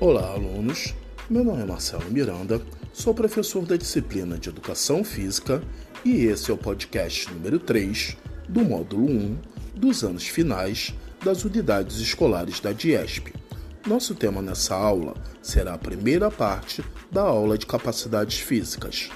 Olá, alunos. Meu nome é Marcelo Miranda, sou professor da disciplina de Educação Física e esse é o podcast número 3 do módulo 1 dos anos finais das unidades escolares da DIESP. Nosso tema nessa aula será a primeira parte da aula de capacidades físicas.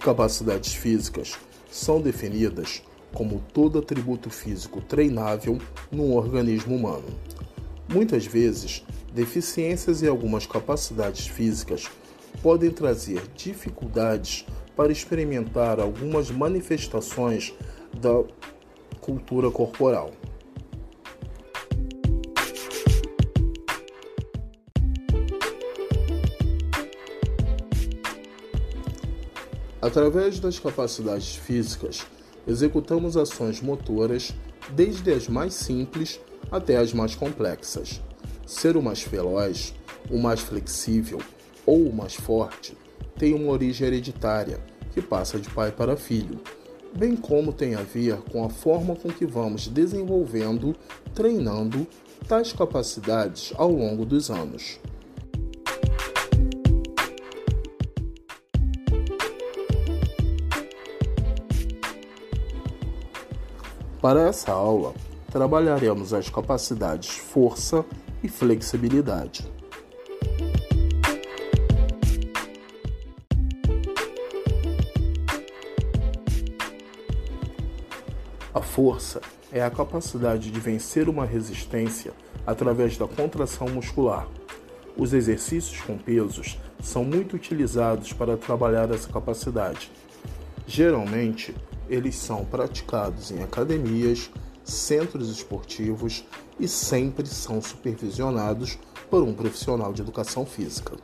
Capacidades físicas são definidas como todo atributo físico treinável num organismo humano. Muitas vezes, deficiências em algumas capacidades físicas podem trazer dificuldades para experimentar algumas manifestações da cultura corporal. Através das capacidades físicas, executamos ações motoras desde as mais simples até as mais complexas. Ser o mais veloz, o mais flexível ou o mais forte tem uma origem hereditária que passa de pai para filho, bem como tem a ver com a forma com que vamos desenvolvendo, treinando tais capacidades ao longo dos anos. Para essa aula, trabalharemos as capacidades força e flexibilidade. A força é a capacidade de vencer uma resistência através da contração muscular. Os exercícios com pesos são muito utilizados para trabalhar essa capacidade. Geralmente, eles são praticados em academias, centros esportivos e sempre são supervisionados por um profissional de educação física.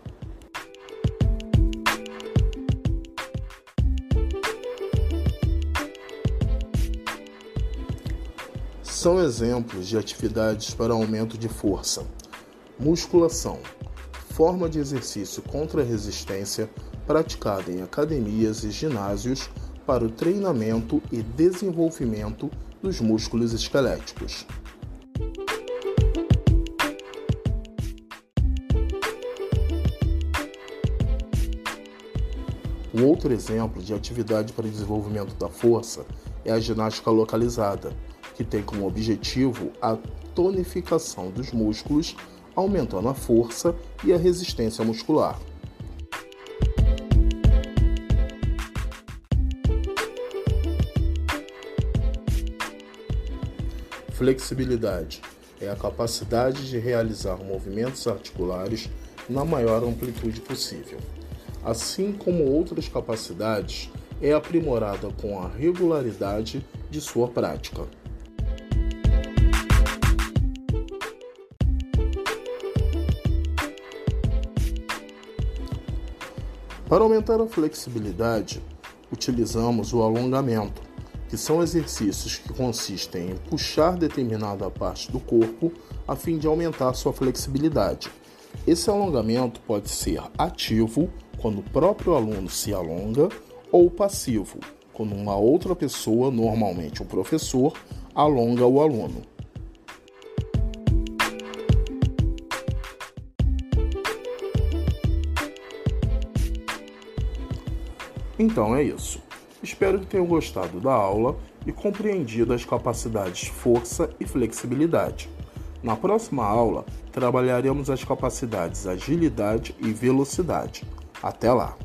São exemplos de atividades para aumento de força: musculação, forma de exercício contra resistência praticada em academias e ginásios para o treinamento e desenvolvimento dos músculos esqueléticos. Um outro exemplo de atividade para desenvolvimento da força é a ginástica localizada, que tem como objetivo a tonificação dos músculos, aumentando a força e a resistência muscular. Flexibilidade é a capacidade de realizar movimentos articulares na maior amplitude possível. Assim como outras capacidades, é aprimorada com a regularidade de sua prática. Para aumentar a flexibilidade, utilizamos o alongamento, que são exercícios que consistem em puxar determinada parte do corpo a fim de aumentar sua flexibilidade. Esse alongamento pode ser ativo, quando o próprio aluno se alonga, ou passivo, quando uma outra pessoa, normalmente um professor, alonga o aluno. Então é isso. Espero que tenham gostado da aula e compreendido as capacidades força e flexibilidade. Na próxima aula, trabalharemos as capacidades agilidade e velocidade. Até lá!